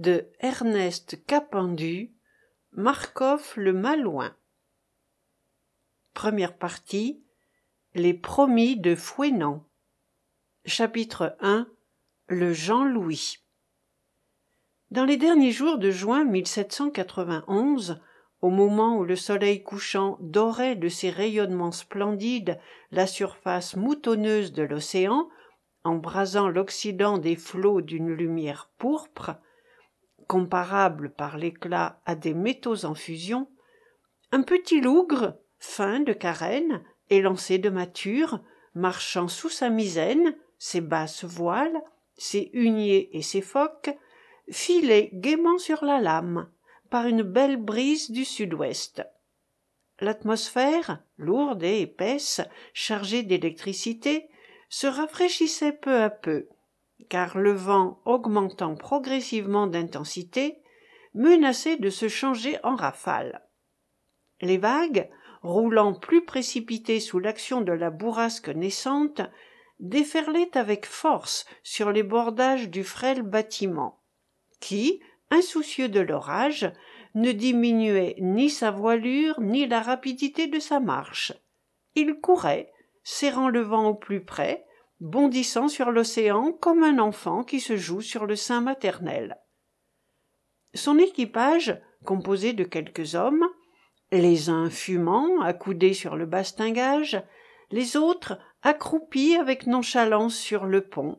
de Ernest Capendu, Marcof le Malouin. Première partie Les promis de Fouenan. Chapitre 1 Le Jean-Louis. Dans les derniers jours de juin 1791, au moment où le soleil couchant dorait de ses rayonnements splendides la surface moutonneuse de l'océan, embrasant l'occident des flots d'une lumière pourpre, comparable par l'éclat à des métaux en fusion, un petit lougre, fin de carène, élancé de mature, marchant sous sa misaine, ses basses voiles, ses huniers et ses focs, filait gaiement sur la lame, par une belle brise du sud-ouest. L'atmosphère, lourde et épaisse, chargée d'électricité, se rafraîchissait peu à peu, car le vent augmentant progressivement d'intensité, menaçait de se changer en rafale. Les vagues, roulant plus précipitées sous l'action de la bourrasque naissante, déferlaient avec force sur les bordages du frêle bâtiment, qui, insoucieux de l'orage, ne diminuait ni sa voilure ni la rapidité de sa marche. Il courait, serrant le vent au plus près, bondissant sur l'océan comme un enfant qui se joue sur le sein maternel. Son équipage, composé de quelques hommes, les uns fumant, accoudés sur le bastingage, les autres accroupis avec nonchalance sur le pont,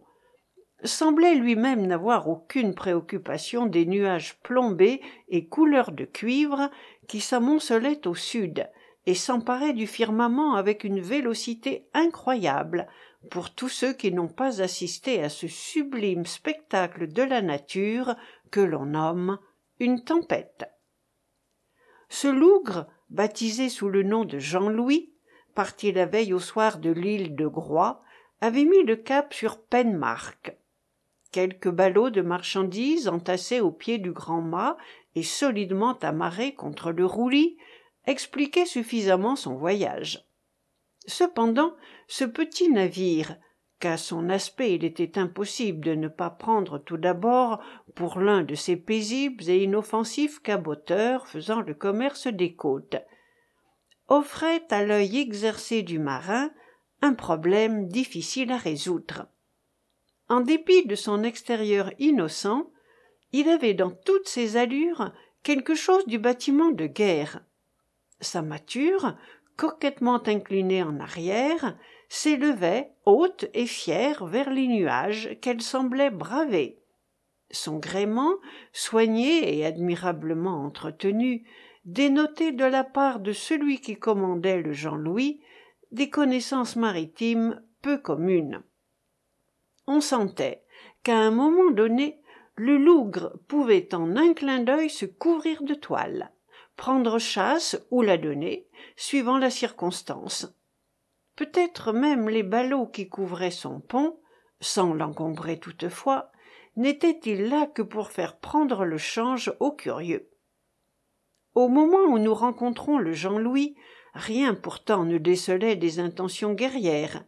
semblait lui-même n'avoir aucune préoccupation des nuages plombés et couleur de cuivre qui s'amoncelaient au sud et s'emparaient du firmament avec une vélocité incroyable pour tous ceux qui n'ont pas assisté à ce sublime spectacle de la nature que l'on nomme une tempête. Ce lougre, baptisé sous le nom de Jean-Louis, parti la veille au soir de l'île de Groix, avait mis le cap sur Penmark quelques ballots de marchandises entassés au pied du grand mât et solidement amarrés contre le roulis expliquaient suffisamment son voyage cependant ce petit navire qu'à son aspect il était impossible de ne pas prendre tout d'abord pour l'un de ces paisibles et inoffensifs caboteurs faisant le commerce des côtes offrait à l'œil exercé du marin un problème difficile à résoudre. En dépit de son extérieur innocent il avait dans toutes ses allures quelque chose du bâtiment de guerre. Sa mâture coquettement inclinée en arrière s'élevait haute et fière vers les nuages qu'elle semblait braver. Son gréement soigné et admirablement entretenu dénotait de la part de celui qui commandait le jean louis des connaissances maritimes peu communes. On sentait qu'à un moment donné le lougre pouvait en un clin d'œil se couvrir de toile prendre chasse ou la donner suivant la circonstance. Peut-être même les ballots qui couvraient son pont sans l'encombrer toutefois n'étaient-ils là que pour faire prendre le change aux curieux? Au moment où nous rencontrons le jean louis rien pourtant ne décelait des intentions guerrières.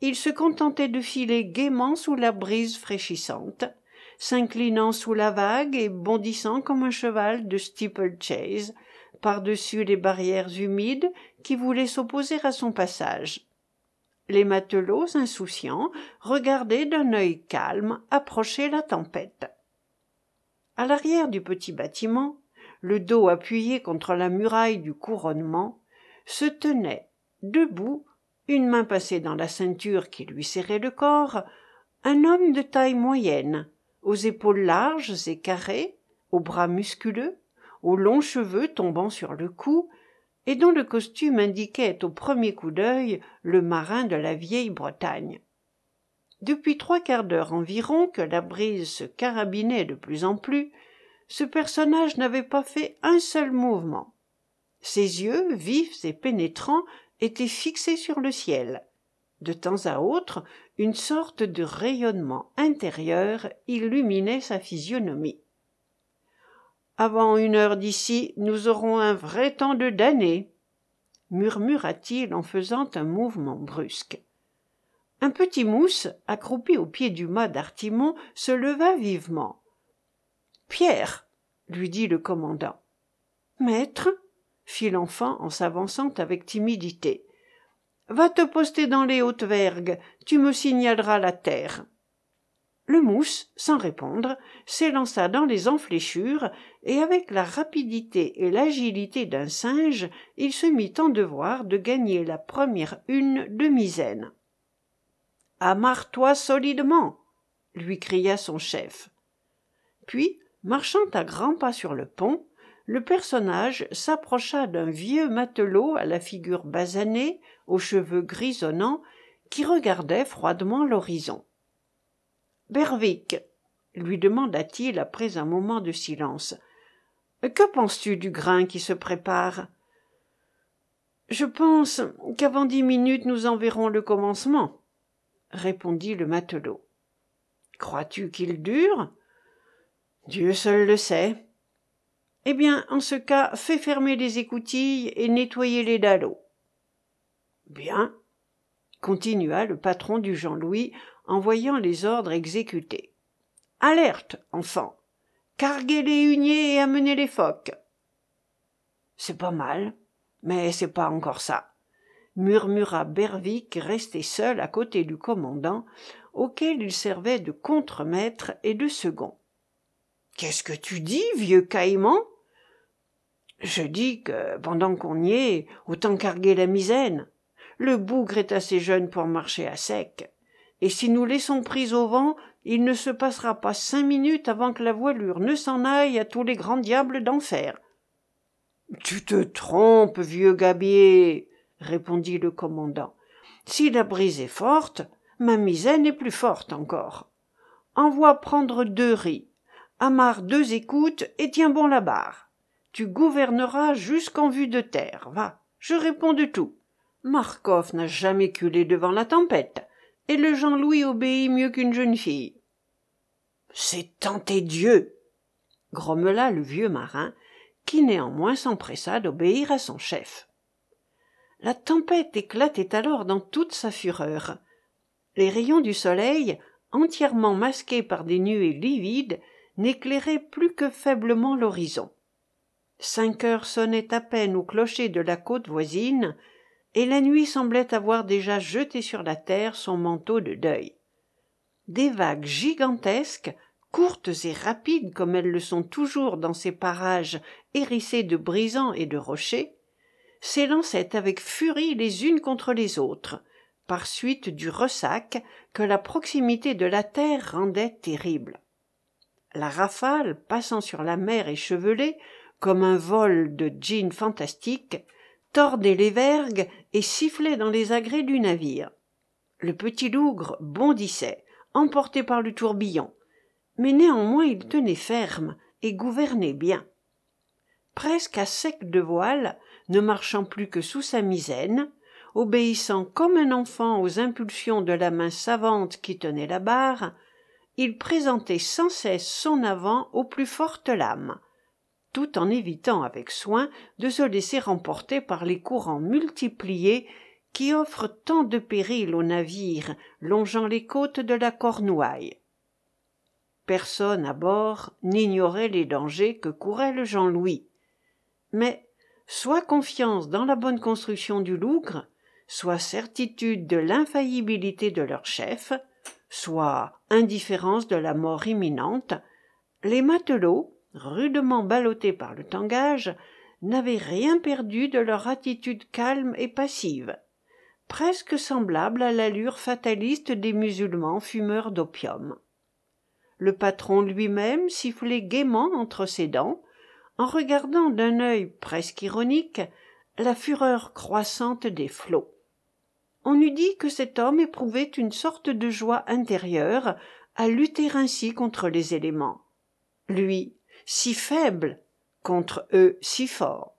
Il se contentait de filer gaiement sous la brise fraîchissante s'inclinant sous la vague et bondissant comme un cheval de steeple-chase par-dessus les barrières humides qui voulaient s'opposer à son passage. Les matelots insouciants regardaient d'un œil calme approcher la tempête. À l'arrière du petit bâtiment le dos appuyé contre la muraille du couronnement se tenait debout une main passée dans la ceinture qui lui serrait le corps un homme de taille moyenne aux épaules larges et carrées aux bras musculeux aux longs cheveux tombant sur le cou et dont le costume indiquait au premier coup d'œil le marin de la vieille bretagne. Depuis trois quarts d'heure environ que la brise se carabinait de plus en plus ce personnage n'avait pas fait un seul mouvement. Ses yeux vifs et pénétrants était fixé sur le ciel. De temps à autre une sorte de rayonnement intérieur illuminait sa physionomie. Avant une heure d'ici nous aurons un vrai temps de damnés murmura-t-il en faisant un mouvement brusque. Un petit mousse accroupi au pied du mât d'artimon se leva vivement Pierre, lui dit le commandant. Maître, fit l'enfant en s'avançant avec timidité. Va te poster dans les hautes vergues, tu me signaleras la terre. Le mousse, sans répondre, s'élança dans les enfléchures, et avec la rapidité et l'agilité d'un singe, il se mit en devoir de gagner la première une de misaine. Amarre-toi solidement, lui cria son chef. Puis, marchant à grands pas sur le pont, le personnage s'approcha d'un vieux matelot à la figure basanée, aux cheveux grisonnants, qui regardait froidement l'horizon. Berwick, lui demanda-t-il après un moment de silence, que penses-tu du grain qui se prépare? Je pense qu'avant dix minutes nous en verrons le commencement, répondit le matelot. Crois-tu qu'il dure? Dieu seul le sait. Eh bien, en ce cas, fais fermer les écoutilles et nettoyer les. Bien, continua le patron du Jean-Louis en voyant les ordres exécutés. Alerte, enfant. Carguez les huniers et amenez les phoques. C'est pas mal, mais c'est pas encore ça, murmura Berwick resté seul à côté du commandant, auquel il servait de contremaître et de second. Qu'est-ce que tu dis, vieux caïman? Je dis que, pendant qu'on y est, autant carguer la misaine. Le bougre est assez jeune pour marcher à sec. Et si nous laissons prise au vent, il ne se passera pas cinq minutes avant que la voilure ne s'en aille à tous les grands diables d'enfer. Tu te trompes, vieux gabier, répondit le commandant. Si la brise est forte, ma misaine est plus forte encore. Envoie prendre deux riz, amarre deux écoutes et tiens bon la barre tu gouverneras jusqu'en vue de terre. Va, je réponds de tout. Marcof n'a jamais culé devant la tempête, et le Jean-Louis obéit mieux qu'une jeune fille. C'est tenter Dieu, grommela le vieux marin, qui néanmoins s'empressa d'obéir à son chef. La tempête éclatait alors dans toute sa fureur. Les rayons du soleil, entièrement masqués par des nuées livides, n'éclairaient plus que faiblement l'horizon. Cinq heures sonnaient à peine au clocher de la côte voisine, et la nuit semblait avoir déjà jeté sur la terre son manteau de deuil. Des vagues gigantesques, courtes et rapides comme elles le sont toujours dans ces parages hérissés de brisants et de rochers, s'élançaient avec furie les unes contre les autres, par suite du ressac que la proximité de la terre rendait terrible. La rafale, passant sur la mer échevelée, comme un vol de jeans fantastique, tordait les vergues et sifflait dans les agrès du navire. Le petit lougre bondissait, emporté par le tourbillon, mais néanmoins il tenait ferme et gouvernait bien. Presque à sec de voile, ne marchant plus que sous sa misaine, obéissant comme un enfant aux impulsions de la main savante qui tenait la barre, il présentait sans cesse son avant aux plus fortes lames, tout en évitant avec soin de se laisser emporter par les courants multipliés qui offrent tant de périls aux navires longeant les côtes de la Cornouaille. Personne à bord n'ignorait les dangers que courait le Jean-Louis. Mais soit confiance dans la bonne construction du Lougre, soit certitude de l'infaillibilité de leur chef, soit indifférence de la mort imminente, les matelots, rudement ballottés par le tangage, n'avaient rien perdu de leur attitude calme et passive, presque semblable à l'allure fataliste des musulmans fumeurs d'opium. Le patron lui-même sifflait gaiement entre ses dents, en regardant d'un œil presque ironique la fureur croissante des flots. On eût dit que cet homme éprouvait une sorte de joie intérieure à lutter ainsi contre les éléments. Lui, si faible contre eux si forts.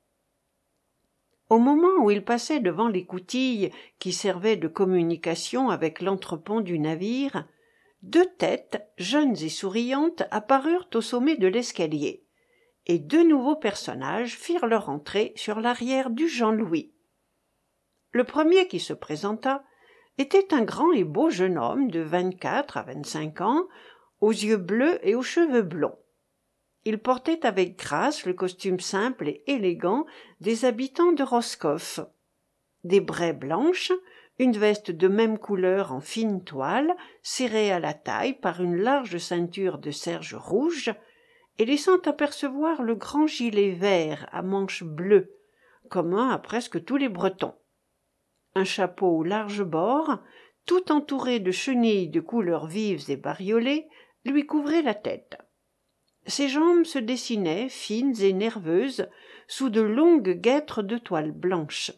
Au moment où il passait devant les coutilles qui servaient de communication avec l'entrepont du navire, deux têtes, jeunes et souriantes, apparurent au sommet de l'escalier, et deux nouveaux personnages firent leur entrée sur l'arrière du Jean-Louis. Le premier qui se présenta était un grand et beau jeune homme de vingt-quatre à vingt-cinq ans, aux yeux bleus et aux cheveux blonds il portait avec grâce le costume simple et élégant des habitants de Roscoff. Des braies blanches, une veste de même couleur en fine toile, serrée à la taille par une large ceinture de serge rouge, et laissant apercevoir le grand gilet vert à manches bleues, commun à presque tous les Bretons. Un chapeau aux larges bords, tout entouré de chenilles de couleurs vives et bariolées, lui couvrait la tête. Ses jambes se dessinaient, fines et nerveuses, sous de longues guêtres de toile blanche.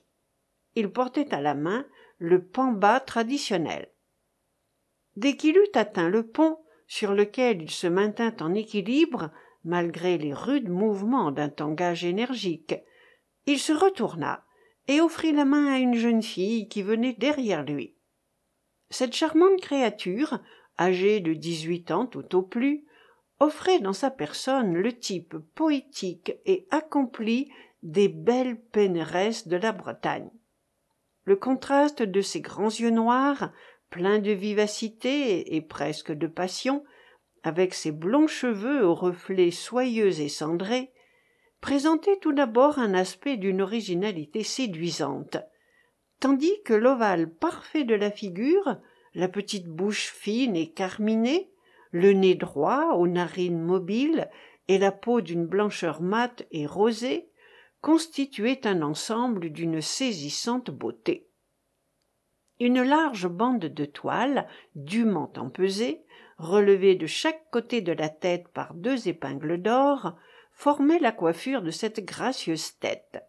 Il portait à la main le pamba traditionnel. Dès qu'il eut atteint le pont, sur lequel il se maintint en équilibre, malgré les rudes mouvements d'un tangage énergique, il se retourna et offrit la main à une jeune fille qui venait derrière lui. Cette charmante créature, âgée de dix-huit ans tout au plus, offrait dans sa personne le type poétique et accompli des belles pénéresses de la Bretagne. Le contraste de ses grands yeux noirs, pleins de vivacité et presque de passion, avec ses blonds cheveux aux reflets soyeux et cendrés, présentait tout d'abord un aspect d'une originalité séduisante, tandis que l'ovale parfait de la figure, la petite bouche fine et carminée, le nez droit aux narines mobiles et la peau d'une blancheur mate et rosée constituaient un ensemble d'une saisissante beauté. Une large bande de toile, dûment empesée, relevée de chaque côté de la tête par deux épingles d'or, formait la coiffure de cette gracieuse tête.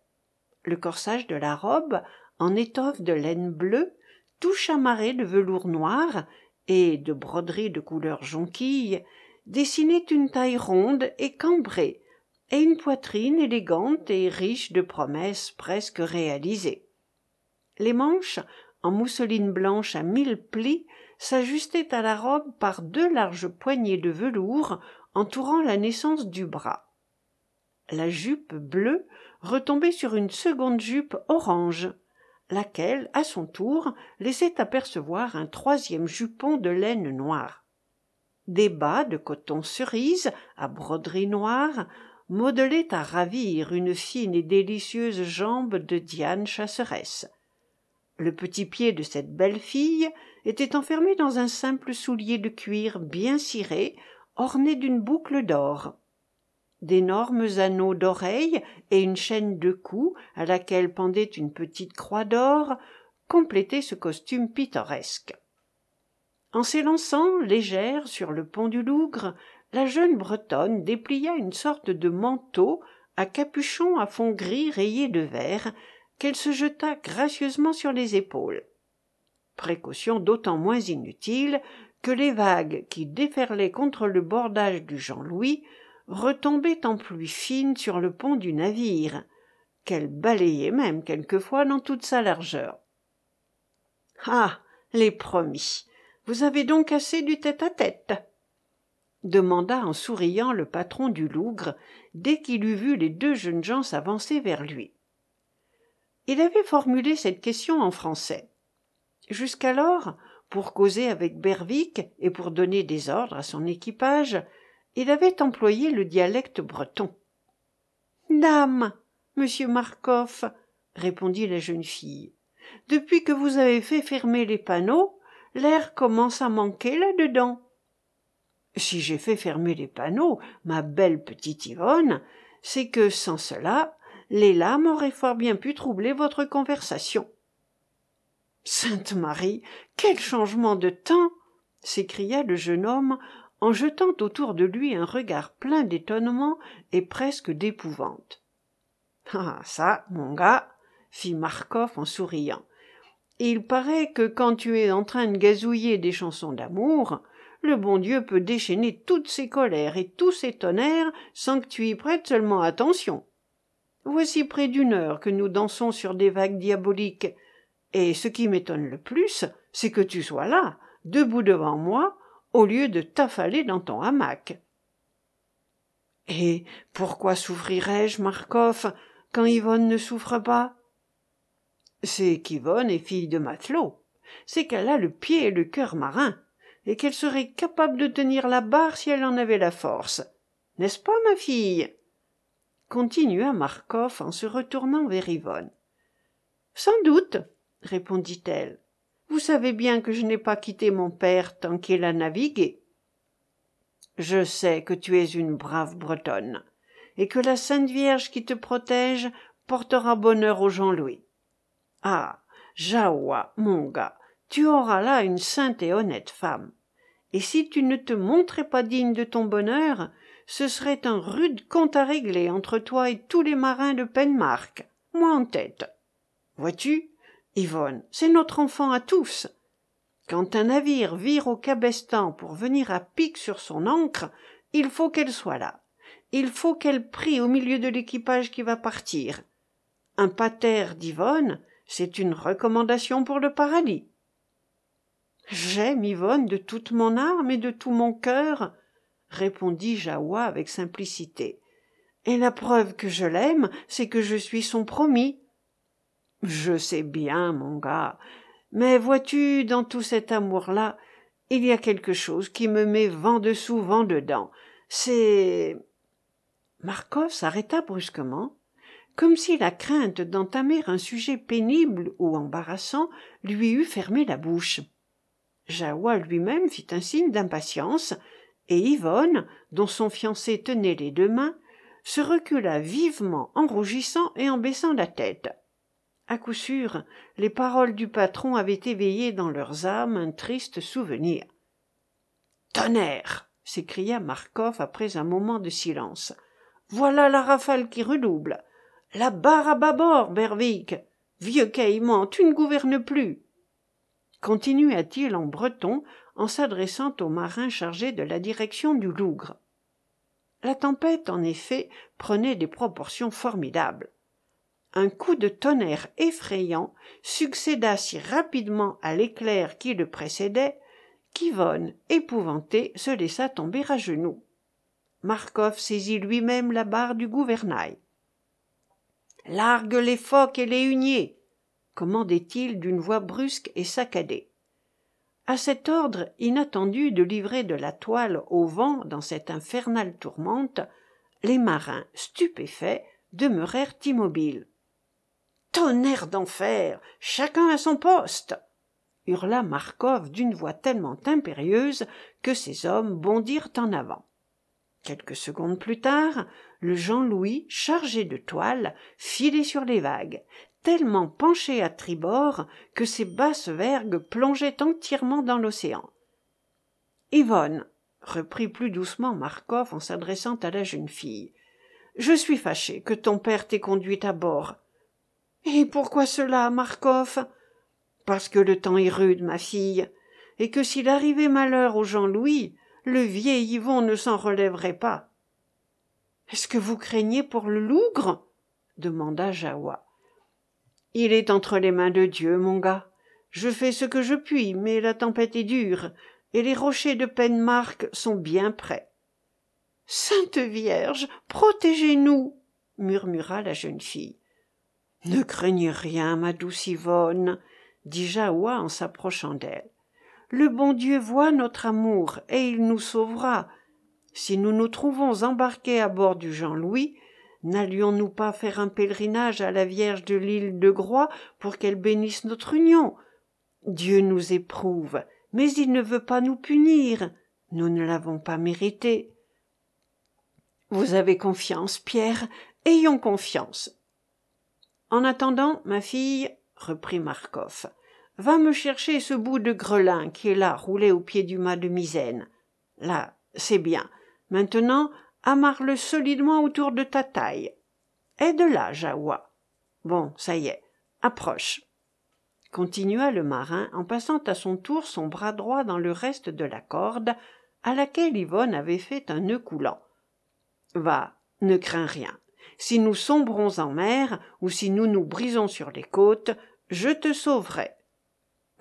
Le corsage de la robe, en étoffe de laine bleue, tout chamarré de velours noir et de broderies de couleur jonquille, dessinait une taille ronde et cambrée, et une poitrine élégante et riche de promesses presque réalisées. Les manches, en mousseline blanche à mille plis, s'ajustaient à la robe par deux larges poignées de velours entourant la naissance du bras la jupe bleue retombait sur une seconde jupe orange laquelle à son tour laissait apercevoir un troisième jupon de laine noire. Des bas de coton cerise à broderie noire modelaient à ravir une fine et délicieuse jambe de diane chasseresse. Le petit pied de cette belle fille était enfermé dans un simple soulier de cuir bien ciré orné d'une boucle d'or d'énormes anneaux d'oreilles et une chaîne de cou à laquelle pendait une petite croix d'or complétaient ce costume pittoresque. En s'élançant légère sur le pont du lougre la jeune bretonne déplia une sorte de manteau à capuchon à fond gris rayé de vert qu'elle se jeta gracieusement sur les épaules. Précaution d'autant moins inutile que les vagues qui déferlaient contre le bordage du jean louis retombait en pluie fine sur le pont du navire qu'elle balayait même quelquefois dans toute sa largeur ah! les promis! vous avez donc assez du tête-à-tête! demanda en souriant le patron du lougre dès qu'il eut vu les deux jeunes gens s'avancer vers lui. Il avait formulé cette question en français. Jusqu'alors pour causer avec berwick et pour donner des ordres à son équipage il avait employé le dialecte breton dame monsieur marcof répondit la jeune fille. Depuis que vous avez fait fermer les panneaux l'air commence à manquer là-dedans. Si j'ai fait fermer les panneaux ma belle petite yvonne c'est que sans cela les lames auraient fort bien pu troubler votre conversation. Sainte marie quel changement de temps! s'écria le jeune homme en jetant autour de lui un regard plein d'étonnement et presque d'épouvante ah ça mon gars! fit marcof en souriant il paraît que quand tu es en train de gazouiller des chansons d'amour le bon dieu peut déchaîner toutes ses colères et tous ses tonnerres sans que tu y prêtes seulement attention. Voici près d'une heure que nous dansons sur des vagues diaboliques. Et ce qui m'étonne le plus c'est que tu sois là debout devant moi au lieu de t'affaler dans ton hamac. Et pourquoi souffrirais-je, Marcof, quand Yvonne ne souffre pas? C'est qu'Yvonne est fille de matelot, c'est qu'elle a le pied et le cœur marin, et qu'elle serait capable de tenir la barre si elle en avait la force. n'est-ce pas, ma fille? continua Marcof en se retournant vers Yvonne. Sans doute, répondit-elle. Vous savez bien que je n'ai pas quitté mon père tant qu'il a navigué. Je sais que tu es une brave Bretonne, et que la Sainte Vierge qui te protège portera bonheur au Jean-Louis. Ah. Jahoua, mon gars, tu auras là une sainte et honnête femme. Et si tu ne te montrais pas digne de ton bonheur, ce serait un rude compte à régler entre toi et tous les marins de Penmark, moi en tête. Vois-tu, Yvonne, c'est notre enfant à tous. Quand un navire vire au cabestan pour venir à pic sur son ancre, il faut qu'elle soit là. Il faut qu'elle prie au milieu de l'équipage qui va partir. Un pater d'Yvonne, c'est une recommandation pour le paradis. J'aime Yvonne de toute mon âme et de tout mon cœur, répondit Jahoua avec simplicité. Et la preuve que je l'aime, c'est que je suis son promis. Je sais bien, mon gars, mais vois-tu, dans tout cet amour-là, il y a quelque chose qui me met vent dessous, vent dedans. C'est. Marcof s'arrêta brusquement, comme si la crainte d'entamer un sujet pénible ou embarrassant lui eût fermé la bouche. Jahoua lui-même fit un signe d'impatience, et Yvonne, dont son fiancé tenait les deux mains, se recula vivement en rougissant et en baissant la tête. À coup sûr, les paroles du patron avaient éveillé dans leurs âmes un triste souvenir. Tonnerre s'écria Marcof après un moment de silence. Voilà la rafale qui redouble. La barre à bâbord, Berwick. Vieux caïman, tu ne gouvernes plus continua-t-il en breton en s'adressant au marin chargé de la direction du lougre la tempête en effet prenait des proportions formidables un coup de tonnerre effrayant succéda si rapidement à l'éclair qui le précédait qu'yvonne épouvantée se laissa tomber à genoux. Marcof saisit lui-même la barre du gouvernail largue les focs et les huniers! commandait-il d'une voix brusque et saccadée. À cet ordre inattendu de livrer de la toile au vent dans cette infernale tourmente les marins stupéfaits demeurèrent immobiles tonnerre d'enfer. Chacun à son poste. Hurla marcof d'une voix tellement impérieuse que ses hommes bondirent en avant. Quelques secondes plus tard le jean louis chargé de toile filait sur les vagues tellement penché à tribord que ses basses vergues plongeaient entièrement dans l'océan yvonne! reprit plus doucement marcof en s'adressant à la jeune fille je suis fâché que ton père t'ait conduite à bord et pourquoi cela marcof? Parce que le temps est rude ma fille et que s'il arrivait malheur au jean louis le vieil yvon ne s'en relèverait pas. Est-ce que vous craignez pour le lougre? demanda jahoua. Il est entre les mains de dieu mon gars. Je fais ce que je puis mais la tempête est dure et les rochers de penmark sont bien près sainte vierge protégez nous murmura la jeune fille ne craignez rien ma douce yvonne dit jahoua en s'approchant d'elle le bon dieu voit notre amour et il nous sauvera si nous nous trouvons embarqués à bord du jean louis n'allions-nous pas faire un pèlerinage à la Vierge de l'île de Groix pour qu'elle bénisse notre union? Dieu nous éprouve, mais il ne veut pas nous punir. Nous ne l'avons pas mérité. Vous avez confiance, Pierre, ayons confiance. En attendant, ma fille, reprit Marcof, va me chercher ce bout de grelin qui est là, roulé au pied du mât de misaine. Là, c'est bien. Maintenant, amarre-le solidement autour de ta taille. Aide-la, Jahoua. Bon, ça y est, approche. Continua le marin en passant à son tour son bras droit dans le reste de la corde à laquelle Yvonne avait fait un nœud coulant. Va, ne crains rien. Si nous sombrons en mer, ou si nous nous brisons sur les côtes, je te sauverai.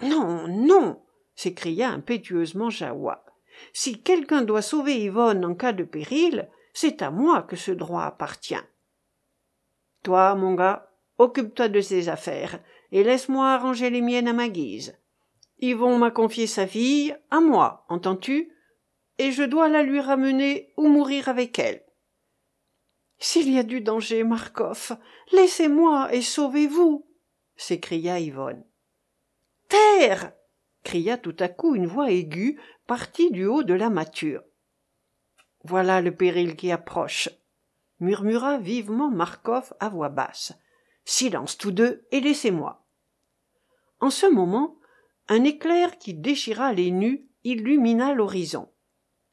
Non, non, s'écria impétueusement Jahoua. Si quelqu'un doit sauver Yvonne en cas de péril, c'est à moi que ce droit appartient. Toi, mon gars, occupe-toi de ses affaires, et laisse-moi arranger les miennes à ma guise. Yvon m'a confié sa fille, à moi, entends-tu? Et je dois la lui ramener ou mourir avec elle. S'il y a du danger, Marcof, laissez-moi et sauvez-vous s'écria Yvonne. Terre cria tout à coup une voix aiguë partie du haut de la mâture. Voilà le péril qui approche, murmura vivement Marcof à voix basse. Silence tous deux et laissez-moi. En ce moment, un éclair qui déchira les nues illumina l'horizon.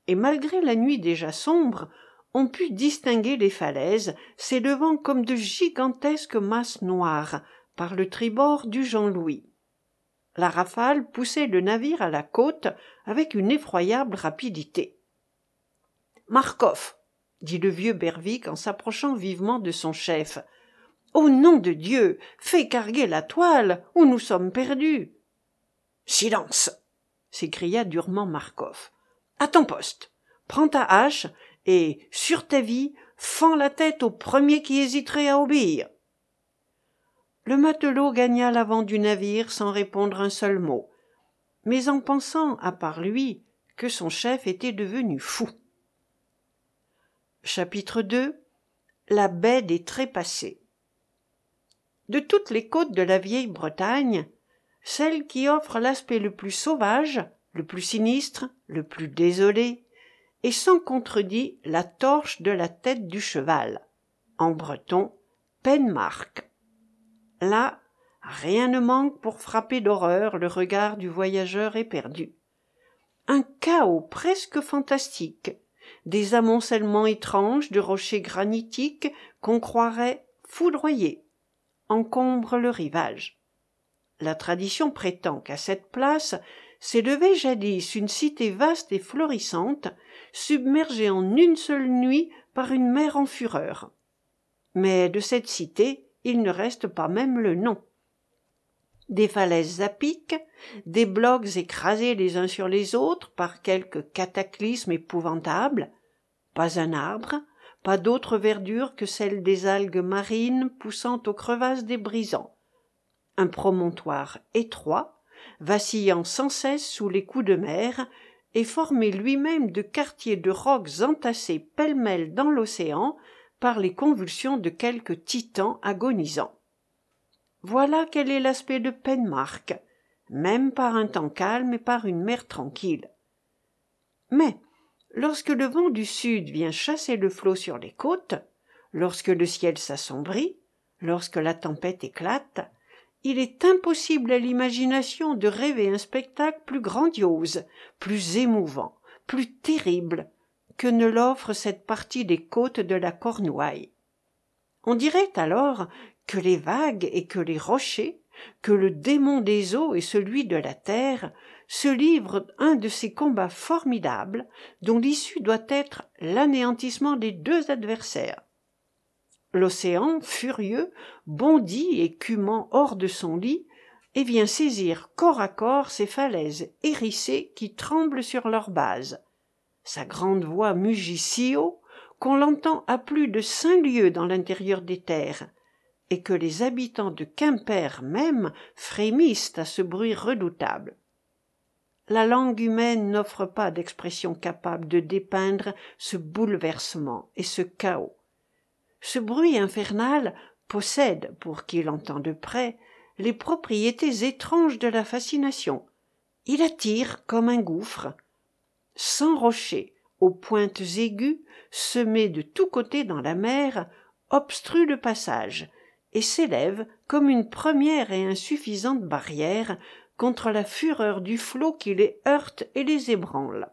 Et malgré la nuit déjà sombre, on put distinguer les falaises s'élevant comme de gigantesques masses noires par le tribord du Jean Louis. La rafale poussait le navire à la côte avec une effroyable rapidité. Marcof, dit le vieux Berwick en s'approchant vivement de son chef. Au nom de Dieu, fais carguer la toile, ou nous sommes perdus. Silence s'écria durement Marcof. À ton poste. Prends ta hache et, sur ta vie, fends la tête au premier qui hésiterait à obéir. Le matelot gagna l'avant du navire sans répondre un seul mot, mais en pensant, à part lui, que son chef était devenu fou. Chapitre 2 La baie des Trépassés De toutes les côtes de la vieille Bretagne, celle qui offre l'aspect le plus sauvage, le plus sinistre, le plus désolé, est sans contredit la torche de la tête du cheval, en breton Penmark. Là, rien ne manque pour frapper d'horreur le regard du voyageur éperdu. Un chaos presque fantastique, des amoncellements étranges de rochers granitiques qu'on croirait foudroyés, encombrent le rivage. La tradition prétend qu'à cette place s'élevait jadis une cité vaste et florissante, submergée en une seule nuit par une mer en fureur. Mais de cette cité il ne reste pas même le nom. Des falaises à pic, des blocs écrasés les uns sur les autres par quelque cataclysme épouvantable, pas un arbre, pas d'autre verdure que celle des algues marines poussant aux crevasses des brisants, un promontoire étroit, vacillant sans cesse sous les coups de mer, et formé lui-même de quartiers de rocs entassés pêle-mêle dans l'océan par les convulsions de quelques titans agonisants. Voilà quel est l'aspect de Penmark, même par un temps calme et par une mer tranquille. Mais, lorsque le vent du sud vient chasser le flot sur les côtes, lorsque le ciel s'assombrit, lorsque la tempête éclate, il est impossible à l'imagination de rêver un spectacle plus grandiose, plus émouvant, plus terrible, que ne l'offre cette partie des côtes de la Cornouaille. On dirait alors que les vagues et que les rochers, que le démon des eaux et celui de la terre se livrent un de ces combats formidables dont l'issue doit être l'anéantissement des deux adversaires. L'océan, furieux, bondit écumant hors de son lit et vient saisir corps à corps ces falaises hérissées qui tremblent sur leur base sa grande voix mugit si haut qu'on l'entend à plus de cinq lieues dans l'intérieur des terres, et que les habitants de Quimper même frémissent à ce bruit redoutable. La langue humaine n'offre pas d'expression capable de dépeindre ce bouleversement et ce chaos. Ce bruit infernal possède, pour qui l'entend de près, les propriétés étranges de la fascination. Il attire comme un gouffre, sans rochers, aux pointes aiguës, semées de tous côtés dans la mer, obstrue le passage, et s'élève comme une première et insuffisante barrière contre la fureur du flot qui les heurte et les ébranle.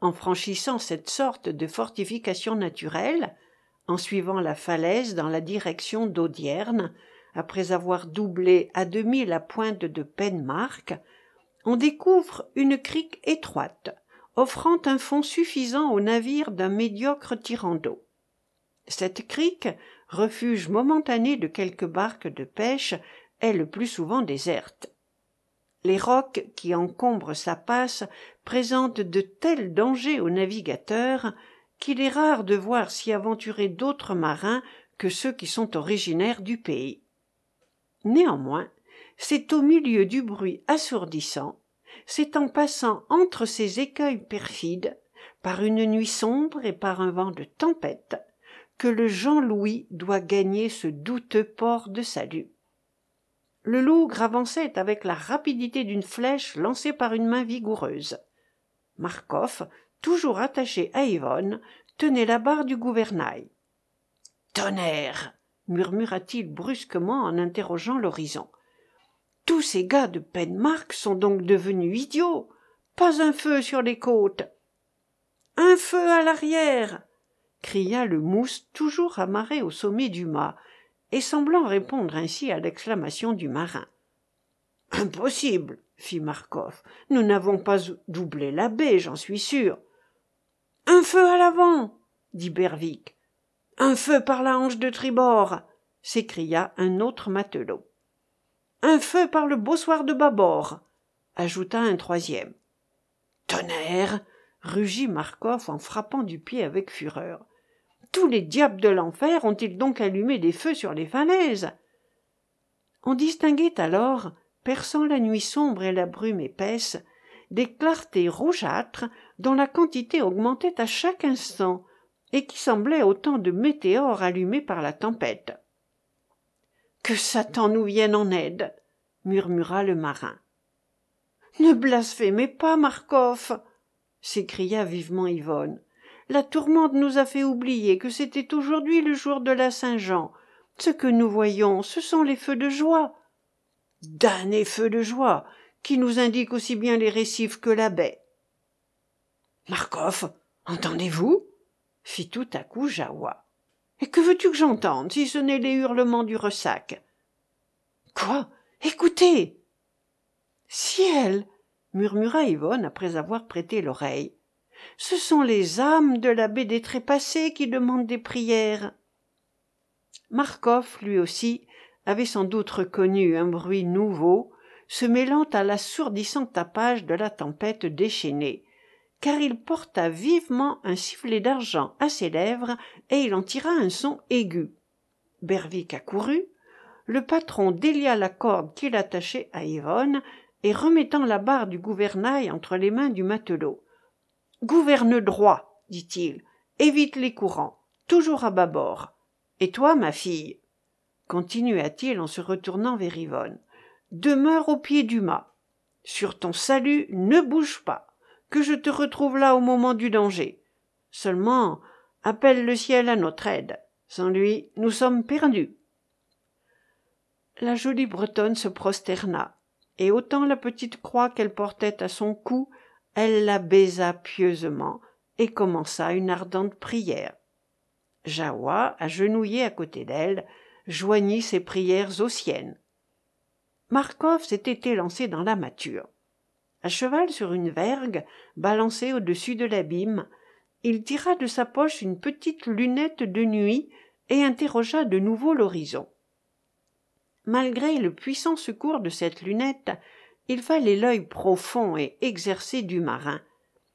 En franchissant cette sorte de fortification naturelle, en suivant la falaise dans la direction d'Audierne, après avoir doublé à demi la pointe de Penmark, on découvre une crique étroite, offrant un fond suffisant au navire d'un médiocre tirant d'eau. Cette crique, refuge momentané de quelques barques de pêche, est le plus souvent déserte. Les rocs qui encombrent sa passe présentent de tels dangers aux navigateurs qu'il est rare de voir s'y aventurer d'autres marins que ceux qui sont originaires du pays. Néanmoins, c'est au milieu du bruit assourdissant, c'est en passant entre ces écueils perfides, par une nuit sombre et par un vent de tempête, que le Jean-Louis doit gagner ce douteux port de salut. Le lougre avançait avec la rapidité d'une flèche lancée par une main vigoureuse. Marcof, toujours attaché à Yvonne, tenait la barre du gouvernail. Tonnerre murmura-t-il brusquement en interrogeant l'horizon. Tous ces gars de Penmark sont donc devenus idiots. Pas un feu sur les côtes. Un feu à l'arrière cria le mousse toujours amarré au sommet du mât et semblant répondre ainsi à l'exclamation du marin. Impossible, fit Marcof. Nous n'avons pas doublé la baie, j'en suis sûr. Un feu à l'avant, dit Berwick. Un feu par la hanche de tribord, s'écria un autre matelot. Un feu par le bossoir de bâbord, ajouta un troisième. Tonnerre rugit Marcof en frappant du pied avec fureur. Tous les diables de l'enfer ont-ils donc allumé des feux sur les falaises? On distinguait alors, perçant la nuit sombre et la brume épaisse, des clartés rougeâtres dont la quantité augmentait à chaque instant et qui semblaient autant de météores allumés par la tempête. Que Satan nous vienne en aide murmura le marin. Ne blasphémez pas, Marcof s'écria vivement Yvonne. La tourmente nous a fait oublier que c'était aujourd'hui le jour de la Saint-Jean. Ce que nous voyons, ce sont les feux de joie. Damnés feux de joie, qui nous indiquent aussi bien les récifs que la baie. Marcof, entendez-vous? fit tout à coup Jahoua. Et que veux-tu que j'entende, si ce n'est les hurlements du ressac? Quoi? Écoutez! Ciel! murmura Yvonne après avoir prêté l'oreille. Ce sont les âmes de l'abbé des trépassés qui demandent des prières. Marcof lui aussi avait sans doute reconnu un bruit nouveau se mêlant à l'assourdissant tapage de la tempête déchaînée car il porta vivement un sifflet d'argent à ses lèvres et il en tira un son aigu. Berwick accourut le patron délia la corde qu'il attachait à yvonne et remettant la barre du gouvernail entre les mains du matelot gouverne droit dit-il évite les courants toujours à bâbord. Et toi ma fille continua-t-il en se retournant vers yvonne demeure au pied du mât. Sur ton salut ne bouge pas que je te retrouve là au moment du danger. Seulement appelle le ciel à notre aide. Sans lui nous sommes perdus. La jolie bretonne se prosterna et ôtant la petite croix qu'elle portait à son cou elle la baisa pieusement et commença une ardente prière. Jahoua agenouillé à côté d'elle joignit ses prières aux siennes marcof s'était élancé dans la mâture à cheval sur une vergue balancée au-dessus de l'abîme il tira de sa poche une petite lunette de nuit et interrogea de nouveau l'horizon. Malgré le puissant secours de cette lunette il fallait l'œil profond et exercé du marin.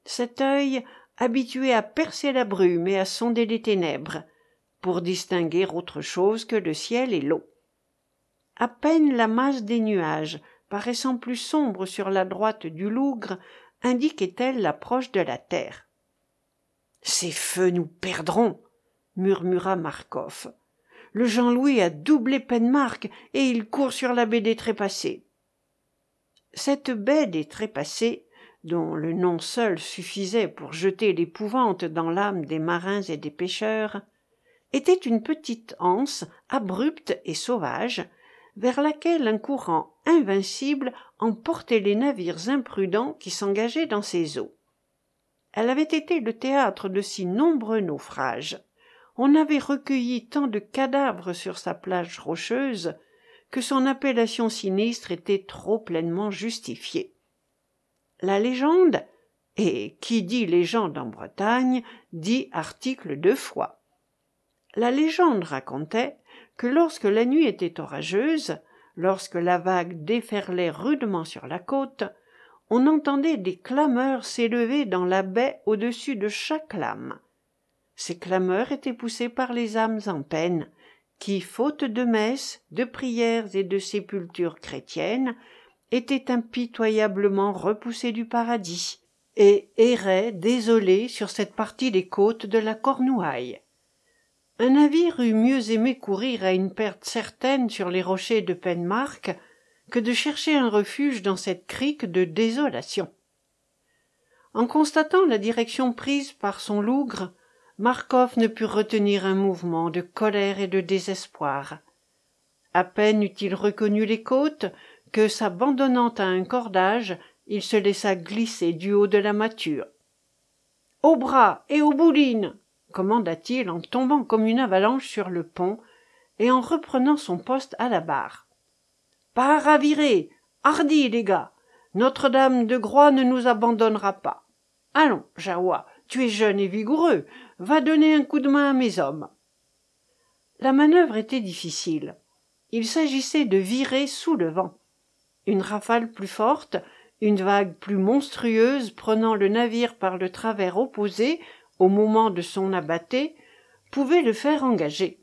Cet œil habitué à percer la brume et à sonder les ténèbres pour distinguer autre chose que le ciel et l'eau à peine la masse des nuages paraissant plus sombre sur la droite du lougre indiquait elle l'approche de la terre ces feux nous perdrons murmura marcof le jean louis a doublé penmark et il court sur la baie des trépassés cette baie des trépassés dont le nom seul suffisait pour jeter l'épouvante dans l'âme des marins et des pêcheurs était une petite anse abrupte et sauvage vers laquelle un courant invincible emportait les navires imprudents qui s'engageaient dans ses eaux elle avait été le théâtre de si nombreux naufrages on avait recueilli tant de cadavres sur sa plage rocheuse que son appellation sinistre était trop pleinement justifiée. La légende, et qui dit légende en Bretagne, dit article de foi. La légende racontait que lorsque la nuit était orageuse, lorsque la vague déferlait rudement sur la côte, on entendait des clameurs s'élever dans la baie au-dessus de chaque lame. Ces clameurs étaient poussées par les âmes en peine, qui, faute de messe, de prières et de sépultures chrétiennes, étaient impitoyablement repoussés du paradis, et erraient désolés sur cette partie des côtes de la Cornouaille. Un navire eût mieux aimé courir à une perte certaine sur les rochers de penmark que de chercher un refuge dans cette crique de désolation. En constatant la direction prise par son lougre marcof ne put retenir un mouvement de colère et de désespoir. À peine eut-il reconnu les côtes que s'abandonnant à un cordage il se laissa glisser du haut de la mâture. Au bras et aux boulines commanda-t-il en tombant comme une avalanche sur le pont et en reprenant son poste à la barre pas virer! Hardi les gars! Notre-dame de groix ne nous abandonnera pas. Allons jahoua tu es jeune et vigoureux. Va donner un coup de main à mes hommes la manœuvre était difficile. Il s'agissait de virer sous le vent. Une rafale plus forte une vague plus monstrueuse prenant le navire par le travers opposé au moment de son abatté pouvait le faire engager.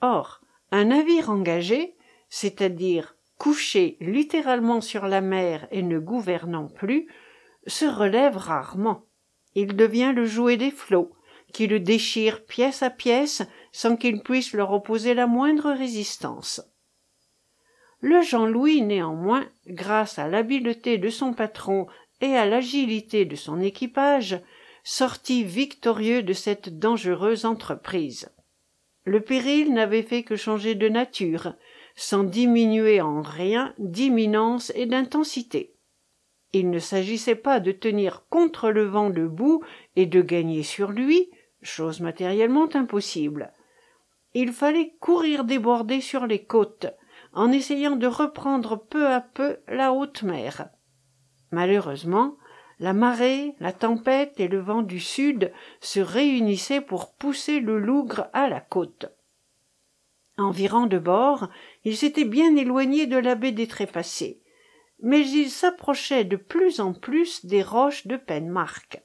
Or un navire engagé c'est-à-dire couché littéralement sur la mer et ne gouvernant plus se relève rarement. Il devient le jouet des flots qui le déchirent pièce à pièce sans qu'il puisse leur opposer la moindre résistance. Le jean louis néanmoins grâce à l'habileté de son patron et à l'agilité de son équipage sortit victorieux de cette dangereuse entreprise. Le péril n'avait fait que changer de nature sans diminuer en rien d'imminence et d'intensité. Il ne s'agissait pas de tenir contre le vent debout et de gagner sur lui chose matériellement impossible. Il fallait courir déborder sur les côtes en essayant de reprendre peu à peu la haute mer. Malheureusement la marée la tempête et le vent du sud se réunissaient pour pousser le lougre à la côte. En virant de bord il s'était bien éloigné de la baie des trépassés mais il s'approchait de plus en plus des roches de penmark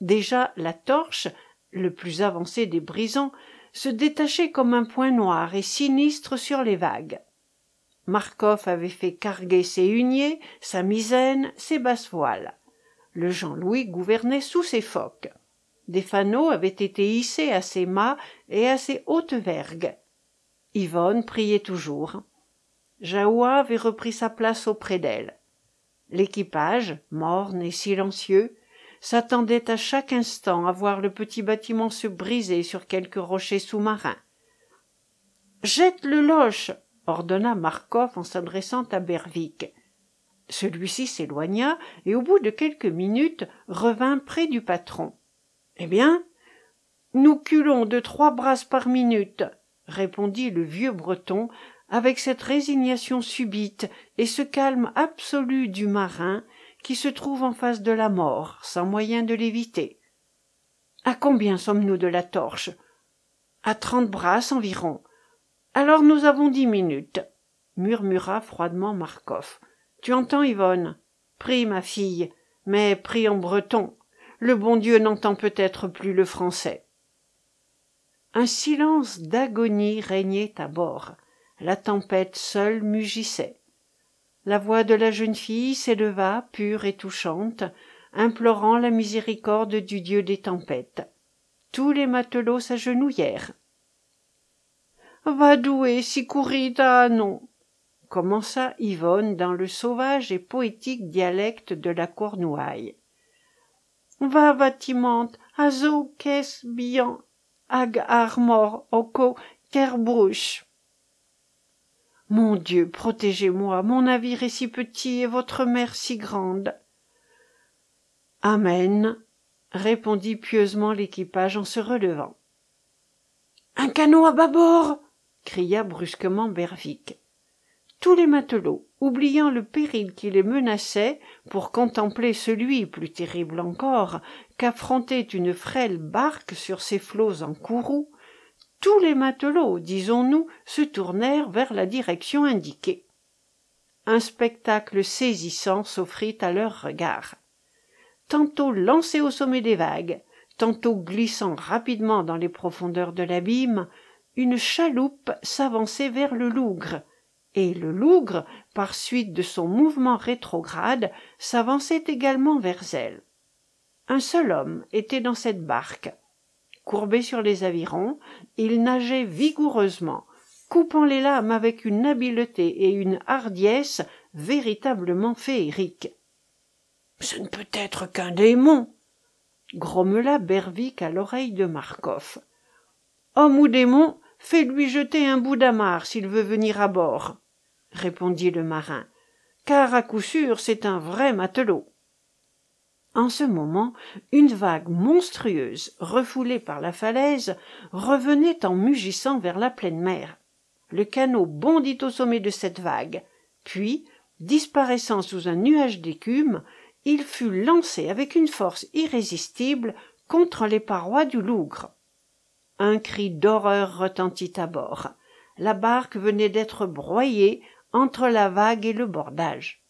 déjà la torche le plus avancé des brisants se détachait comme un point noir et sinistre sur les vagues. Marcof avait fait carguer ses huniers sa misaine ses basses voiles le jean louis gouvernait sous ses focs des fanaux avaient été hissés à ses mâts et à ses hautes vergues. Yvonne priait toujours. Jahoua avait repris sa place auprès d'elle. L'équipage morne et silencieux s'attendait à chaque instant à voir le petit bâtiment se briser sur quelque rocher sous-marin jette le loche! ordonna marcof en s'adressant à berwick celui-ci s'éloigna et au bout de quelques minutes revint près du patron eh bien nous culons de trois brasses par minute répondit le vieux breton avec cette résignation subite et ce calme absolu du marin qui se trouve en face de la mort sans moyen de l'éviter à combien sommes-nous de la torche à trente brasses environ. Alors nous avons dix minutes murmura froidement marcof tu entends yvonne? Prie ma fille mais prie en breton. Le bon dieu n'entend peut-être plus le français. Un silence d'agonie régnait à bord. La tempête seule mugissait. La voix de la jeune fille s'éleva pure et touchante implorant la miséricorde du dieu des tempêtes. Tous les matelots s'agenouillèrent va douer si courir non commença yvonne dans le sauvage et poétique dialecte de la cornouaille? Va vatiment a zo qu'es bian ag armor oco kerbrouche mon dieu protégez-moi mon navire est si petit et votre mer si grande. Amen répondit pieusement l'équipage en se relevant. Un canot à bâbord! cria brusquement berwick tous les matelots oubliant le péril qui les menaçait pour contempler celui plus terrible encore qu'affrontait une frêle barque sur ses flots en courroux. Tous les matelots disons-nous se tournèrent vers la direction indiquée. Un spectacle saisissant s'offrit à leurs regards tantôt lancé au sommet des vagues tantôt glissant rapidement dans les profondeurs de l'abîme une chaloupe s'avançait vers le lougre et le lougre par suite de son mouvement rétrograde s'avançait également vers elle un seul homme était dans cette barque courbé sur les avirons, il nageait vigoureusement, coupant les lames avec une habileté et une hardiesse véritablement féeriques. Ce ne peut être qu'un démon, grommela Berwick à l'oreille de Marcof. Homme ou démon, fais-lui jeter un bout d'amarre s'il veut venir à bord, répondit le marin, car à coup sûr c'est un vrai matelot. En ce moment, une vague monstrueuse, refoulée par la falaise, revenait en mugissant vers la pleine mer. Le canot bondit au sommet de cette vague, puis, disparaissant sous un nuage d'écume, il fut lancé avec une force irrésistible contre les parois du Lougre. Un cri d'horreur retentit à bord. La barque venait d'être broyée entre la vague et le bordage.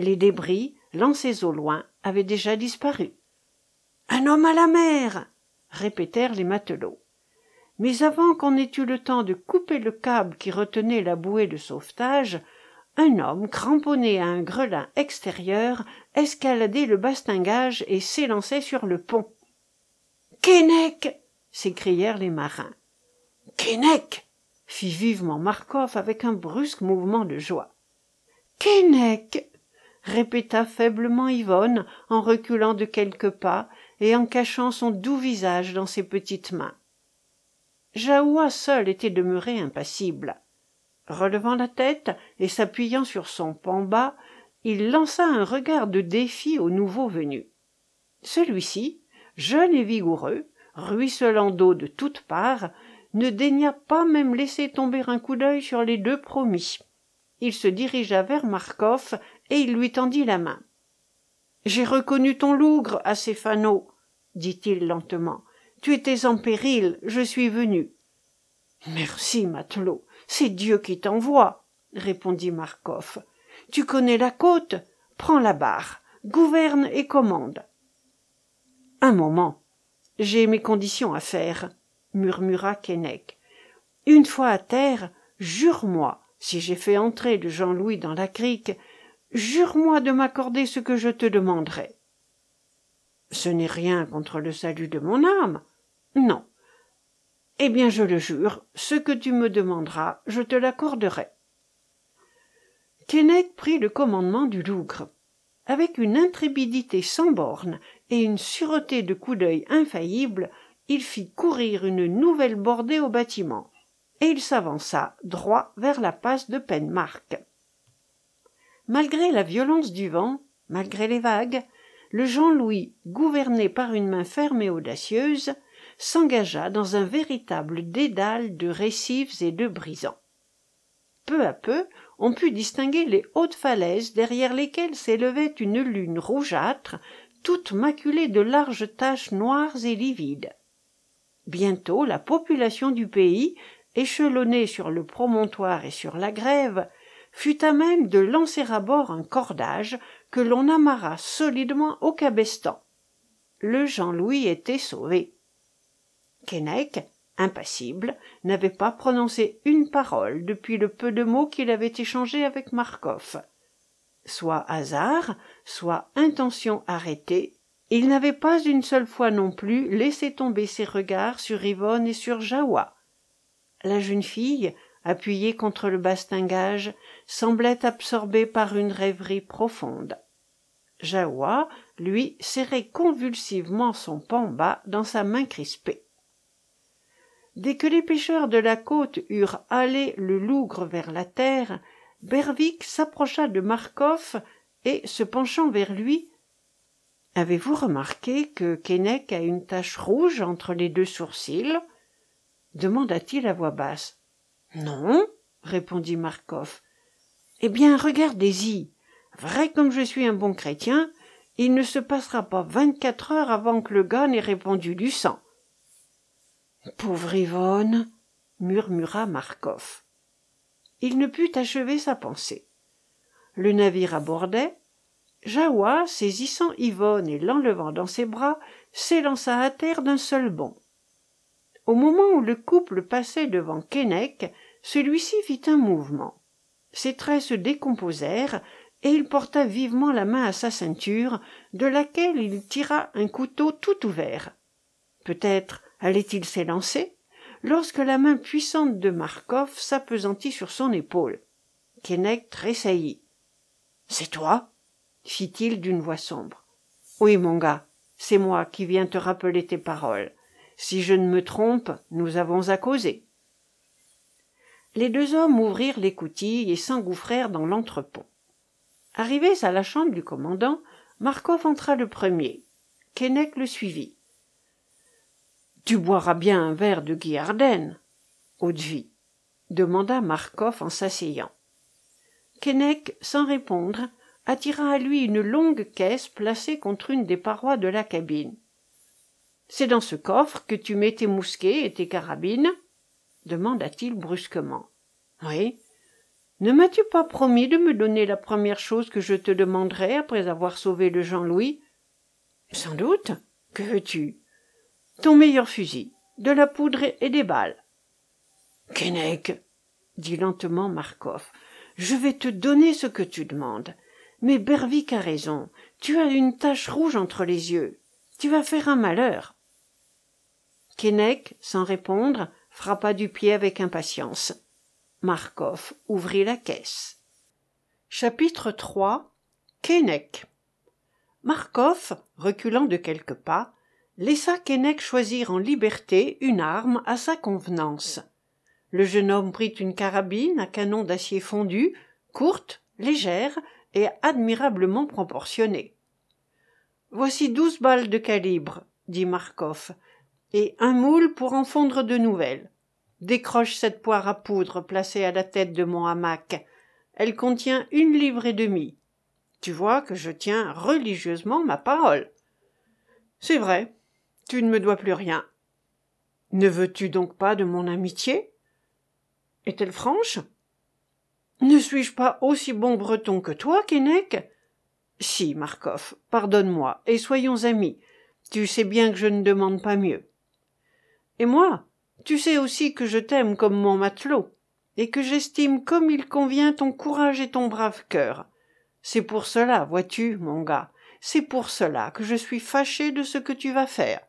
Les débris, lancés au loin, avaient déjà disparu. Un homme à la mer répétèrent les matelots. Mais avant qu'on ait eu le temps de couper le câble qui retenait la bouée de sauvetage, un homme cramponné à un grelin extérieur escaladait le bastingage et s'élançait sur le pont. Keinec s'écrièrent les marins. Keinec fit vivement Marcof avec un brusque mouvement de joie. Keinec répéta faiblement Yvonne en reculant de quelques pas et en cachant son doux visage dans ses petites mains. Jahoua seul était demeuré impassible. Relevant la tête et s'appuyant sur son bas, il lança un regard de défi au nouveau venu. Celui-ci, jeune et vigoureux, ruisselant d'eau de toutes parts, ne daigna pas même laisser tomber un coup d'œil sur les deux promis. Il se dirigea vers Marcof et il lui tendit la main. J'ai reconnu ton lougre, Acéphano, dit-il lentement. Tu étais en péril, je suis venu. Merci, matelot, c'est Dieu qui t'envoie, répondit Marcof. Tu connais la côte Prends la barre, gouverne et commande. Un moment. J'ai mes conditions à faire, murmura Keinec. Une fois à terre, jure-moi, si j'ai fait entrer le Jean-Louis dans la crique, jure-moi de m'accorder ce que je te demanderai. Ce n'est rien contre le salut de mon âme. Non. Eh bien, je le jure, ce que tu me demanderas, je te l'accorderai. Keinec prit le commandement du Lougre. Avec une intrépidité sans bornes et une sûreté de coup d'œil infaillible, il fit courir une nouvelle bordée au bâtiment, et il s'avança droit vers la passe de Penmark. Malgré la violence du vent, malgré les vagues, le Jean-Louis, gouverné par une main ferme et audacieuse, s'engagea dans un véritable dédale de récifs et de brisants. Peu à peu, on put distinguer les hautes falaises derrière lesquelles s'élevait une lune rougeâtre toute maculée de larges taches noires et livides. Bientôt la population du pays échelonnée sur le promontoire et sur la grève fut à même de lancer à bord un cordage que l'on amarra solidement au cabestan. Le jean louis était sauvé. Keinec impassible n'avait pas prononcé une parole depuis le peu de mots qu'il avait échangés avec marcof. Soit hasard soit intention arrêtée il n'avait pas une seule fois non plus laissé tomber ses regards sur yvonne et sur jahoua. La jeune fille appuyée contre le bastingage semblait absorbée par une rêverie profonde. Jahoua lui serrait convulsivement son bas dans sa main crispée. Dès que les pêcheurs de la côte eurent halé le lougre vers la terre berwick s'approcha de marcof et se penchant vers lui avez-vous remarqué que keinec a une tache rouge entre les deux sourcils? demanda-t-il à voix basse. Non répondit marcof. Eh bien regardez-y. Vrai comme je suis un bon chrétien il ne se passera pas vingt-quatre heures avant que le gars n'ait répondu du sang. Pauvre yvonne murmura marcof. Il ne put achever sa pensée le navire abordait. Jahoua saisissant yvonne et l'enlevant dans ses bras s'élança à terre d'un seul bond. Au moment où le couple passait devant keinec celui-ci fit un mouvement. Ses traits se décomposèrent et il porta vivement la main à sa ceinture de laquelle il tira un couteau tout ouvert. Peut-être allait-il s'élancer lorsque la main puissante de marcof s'appesantit sur son épaule. Keinec tressaillit c'est toi? fit-il d'une voix sombre. Oui mon gars c'est moi qui viens te rappeler tes paroles. Si je ne me trompe nous avons à causer. Les deux hommes ouvrirent l'écoutille et s'engouffrèrent dans l'entrepont arrivés à la chambre du commandant marcof entra le premier. Keinec le suivit tu boiras bien un verre de guillardenne haute-vie demanda marcof en s'asseyant keinec sans répondre attira à lui une longue caisse placée contre une des parois de la cabine c'est dans ce coffre que tu mets tes mousquets et tes carabines? demanda-t-il brusquement oui. Ne m'as-tu pas promis de me donner la première chose que je te demanderai après avoir sauvé le jean louis sans doute. Que veux-tu ton meilleur fusil de la poudre et des balles keinec dit lentement marcof je vais te donner ce que tu demandes. Mais berwick a raison. Tu as une tache rouge entre les yeux. Tu vas faire un malheur keinec sans répondre frappa du pied avec impatience. Marcof ouvrit la caisse. Chapitre iii keinec. Marcof reculant de quelques pas laissa keinec choisir en liberté une arme à sa convenance le jeune homme prit une carabine à canon d'acier fondu courte légère et admirablement proportionnée voici douze balles de calibre dit marcof et un moule pour en fondre de nouvelles. Décroche cette poire à poudre placée à la tête de mon hamac. Elle contient une livre et demie. Tu vois que je tiens religieusement ma parole c'est vrai tu ne me dois plus rien. Ne veux-tu donc pas de mon amitié? Est-elle franche? Ne suis-je pas aussi bon breton que toi keinec? Si marcof pardonne-moi et soyons amis. Tu sais bien que je ne demande pas mieux. Et moi tu sais aussi que je t'aime comme mon matelot et que j'estime comme il convient ton courage et ton brave cœur. C'est pour cela vois-tu mon gars c'est pour cela que je suis fâché de ce que tu vas faire.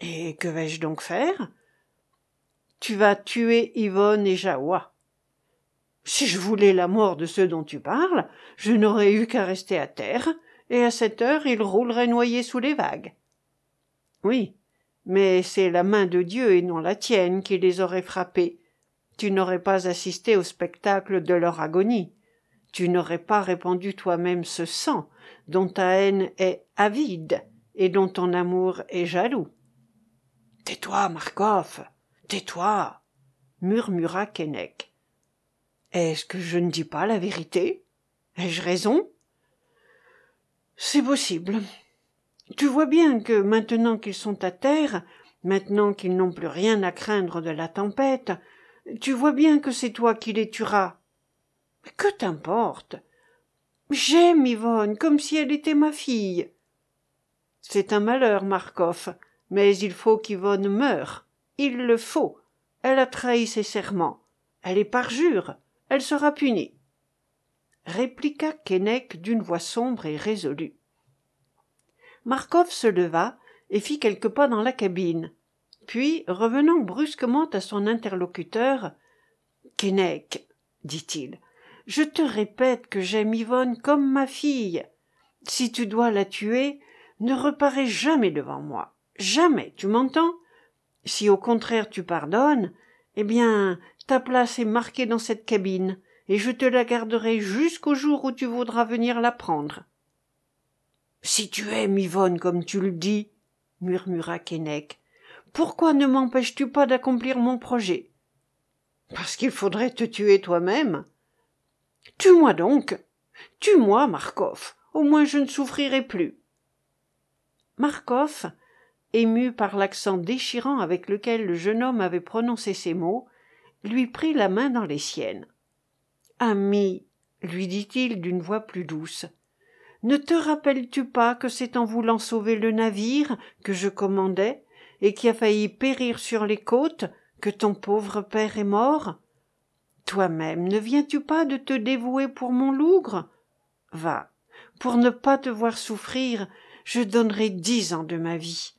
Et que vais-je donc faire? Tu vas tuer yvonne et jahoua. Si je voulais la mort de ceux dont tu parles je n'aurais eu qu'à rester à terre et à cette heure ils rouleraient noyés sous les vagues. Oui mais c'est la main de dieu et non la tienne qui les aurait frappés. Tu n'aurais pas assisté au spectacle de leur agonie. Tu n'aurais pas répandu toi-même ce sang dont ta haine est avide et dont ton amour est jaloux. Tais-toi marcof tais-toi murmura keinec. Est-ce que je ne dis pas la vérité? Ai-je raison? C'est possible. Tu vois bien que maintenant qu'ils sont à terre maintenant qu'ils n'ont plus rien à craindre de la tempête tu vois bien que c'est toi qui les tueras. Que t'importe? J'aime yvonne comme si elle était ma fille. C'est un malheur marcof mais il faut qu'yvonne meure il le faut. Elle a trahi ses serments. Elle est parjure. Elle sera punie. Répliqua keinec d'une voix sombre et résolue. Marcof se leva et fit quelques pas dans la cabine. Puis revenant brusquement à son interlocuteur keinec dit-il je te répète que j'aime yvonne comme ma fille. Si tu dois la tuer ne reparais jamais devant moi. Jamais tu m'entends? Si au contraire tu pardonnes eh bien ta place est marquée dans cette cabine et je te la garderai jusqu'au jour où tu voudras venir la prendre. Si tu aimes yvonne comme tu le dis murmura keinec pourquoi ne m'empêches tu pas d'accomplir mon projet? Parce qu'il faudrait te tuer toi-même. Tue-moi donc. Tue-moi marcof. Au moins je ne souffrirai plus. Marcof ému par l'accent déchirant avec lequel le jeune homme avait prononcé ces mots lui prit la main dans les siennes ami lui dit-il d'une voix plus douce ne te rappelles-tu pas que c'est en voulant sauver le navire que je commandais et qui a failli périr sur les côtes que ton pauvre père est mort? Toi-même ne viens-tu pas de te dévouer pour mon lougre? Va pour ne pas te voir souffrir je donnerai dix ans de ma vie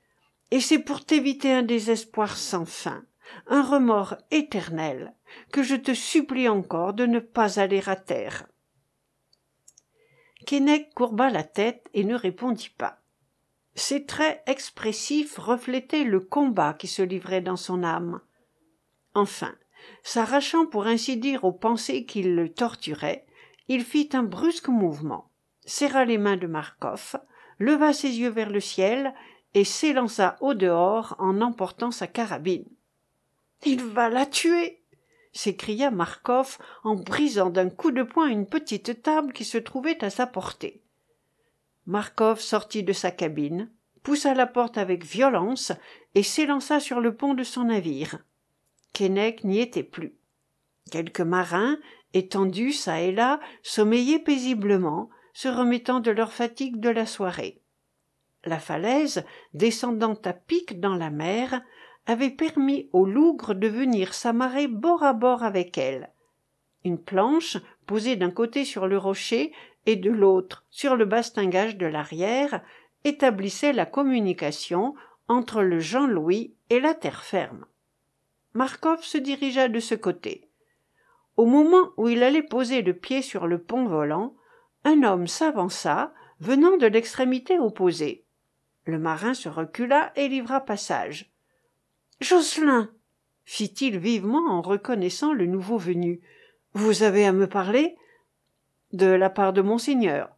et c'est pour t'éviter un désespoir sans fin, un remords éternel, que je te supplie encore de ne pas aller à terre. Keinec courba la tête et ne répondit pas. Ses traits expressifs reflétaient le combat qui se livrait dans son âme. Enfin, s'arrachant pour ainsi dire aux pensées qui le torturaient, il fit un brusque mouvement, serra les mains de Marcof, leva ses yeux vers le ciel et s'élança au dehors en emportant sa carabine. Il va la tuer s'écria Marcof en brisant d'un coup de poing une petite table qui se trouvait à sa portée. Marcof sortit de sa cabine, poussa la porte avec violence et s'élança sur le pont de son navire. Keinec n'y était plus. Quelques marins, étendus çà et là, sommeillaient paisiblement, se remettant de leur fatigue de la soirée. La falaise, descendant à pic dans la mer, avait permis au lougre de venir s'amarrer bord à bord avec elle. Une planche, posée d'un côté sur le rocher et de l'autre sur le bastingage de l'arrière, établissait la communication entre le Jean-Louis et la terre ferme. Marcof se dirigea de ce côté. Au moment où il allait poser le pied sur le pont volant, un homme s'avança, venant de l'extrémité opposée. Le marin se recula et livra passage. Jocelyn fit-il vivement en reconnaissant le nouveau venu. Vous avez à me parler De la part de monseigneur.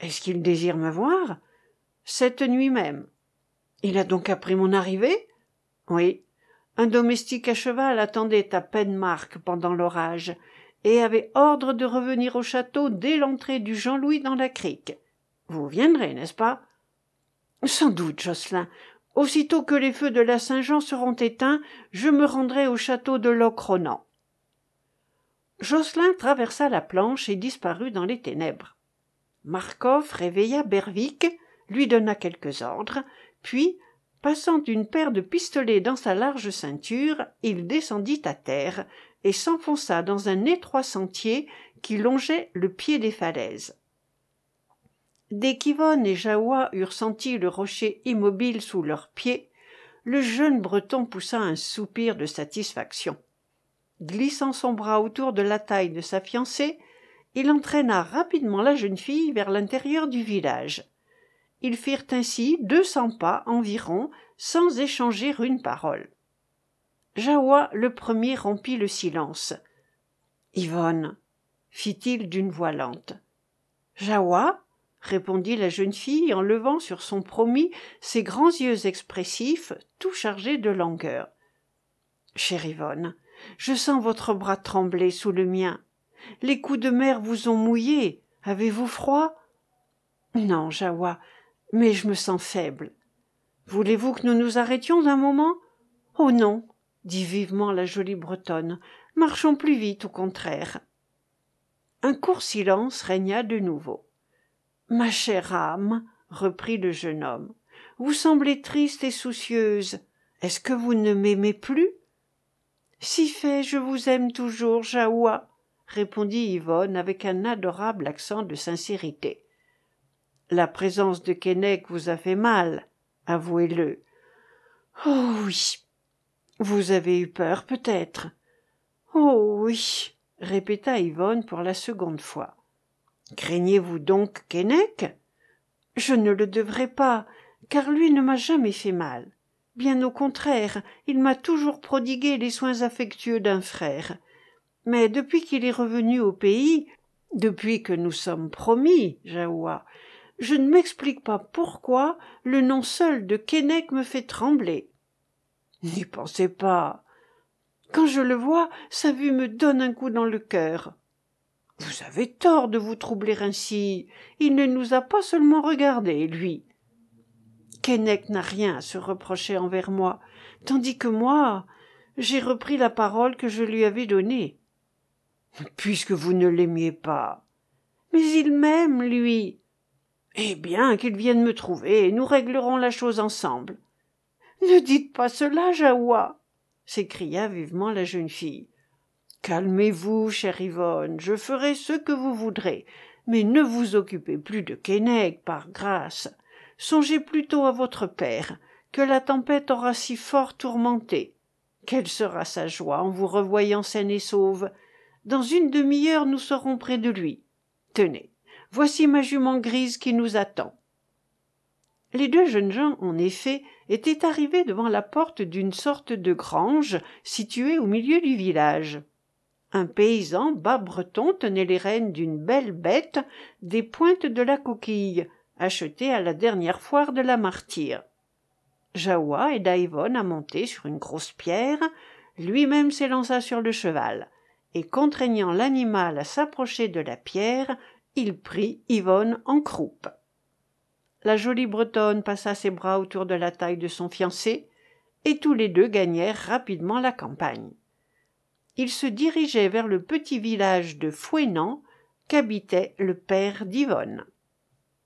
Est-ce qu'il désire me voir Cette nuit même? Il a donc appris mon arrivée? Oui. Un domestique à cheval attendait à Penmark pendant l'orage et avait ordre de revenir au château dès l'entrée du Jean-Louis dans la crique. Vous viendrez, n'est-ce pas? Sans doute, Jocelyn. Aussitôt que les feux de la Saint-Jean seront éteints, je me rendrai au château de Locronan. Jocelyn traversa la planche et disparut dans les ténèbres. Marcof réveilla Berwick, lui donna quelques ordres, puis, passant une paire de pistolets dans sa large ceinture, il descendit à terre et s'enfonça dans un étroit sentier qui longeait le pied des falaises. Dès qu'Yvonne et Jahoua eurent senti le rocher immobile sous leurs pieds, le jeune breton poussa un soupir de satisfaction. Glissant son bras autour de la taille de sa fiancée, il entraîna rapidement la jeune fille vers l'intérieur du village. Ils firent ainsi deux cents pas environ sans échanger une parole. Jahoua le premier rompit le silence. Yvonne, fit-il d'une voix lente. Jahoua répondit la jeune fille en levant sur son promis ses grands yeux expressifs tout chargés de langueur chère yvonne je sens votre bras trembler sous le mien. Les coups de mer vous ont mouillé. Avez-vous froid? Non jahoua mais je me sens faible. Voulez-vous que nous nous arrêtions un moment? Oh non dit vivement la jolie bretonne. Marchons plus vite au contraire. Un court silence régna de nouveau ma chère âme reprit le jeune homme vous semblez triste et soucieuse. Est-ce que vous ne m'aimez plus? Si fait je vous aime toujours jahoua répondit yvonne avec un adorable accent de sincérité. La présence de keinec vous a fait mal avouez-le. Oh oui vous avez eu peur peut-être. Oh oui répéta yvonne pour la seconde fois craignez-vous donc keinec? Je ne le devrais pas car lui ne m'a jamais fait mal. Bien au contraire il m'a toujours prodigué les soins affectueux d'un frère. Mais depuis qu'il est revenu au pays depuis que nous sommes promis jahoua je ne m'explique pas pourquoi le nom seul de keinec me fait trembler. N'y pensez pas. Quand je le vois sa vue me donne un coup dans le cœur vous avez tort de vous troubler ainsi. Il ne nous a pas seulement regardés lui. Keinec n'a rien à se reprocher envers moi tandis que moi j'ai repris la parole que je lui avais donnée. Puisque vous ne l'aimiez pas. Mais il m'aime lui. Eh bien qu'il vienne me trouver nous réglerons la chose ensemble. Ne dites pas cela jahoua s'écria vivement la jeune fille calmez-vous chère yvonne je ferai ce que vous voudrez mais ne vous occupez plus de keinec par grâce songez plutôt à votre père que la tempête aura si fort tourmenté. Quelle sera sa joie en vous revoyant saine et sauve. Dans une demi-heure nous serons près de lui. Tenez, voici ma jument grise qui nous attend. Les deux jeunes gens, en effet, étaient arrivés devant la porte d'une sorte de grange située au milieu du village. Un paysan bas breton tenait les rênes d'une belle bête des pointes de la coquille, achetée à la dernière foire de la martyre. Jahoua aida Yvonne à monter sur une grosse pierre, lui-même s'élança sur le cheval, et contraignant l'animal à s'approcher de la pierre, il prit Yvonne en croupe. La jolie bretonne passa ses bras autour de la taille de son fiancé, et tous les deux gagnèrent rapidement la campagne. Ils se dirigeaient vers le petit village de Fouesnant qu'habitait le père d'Yvonne.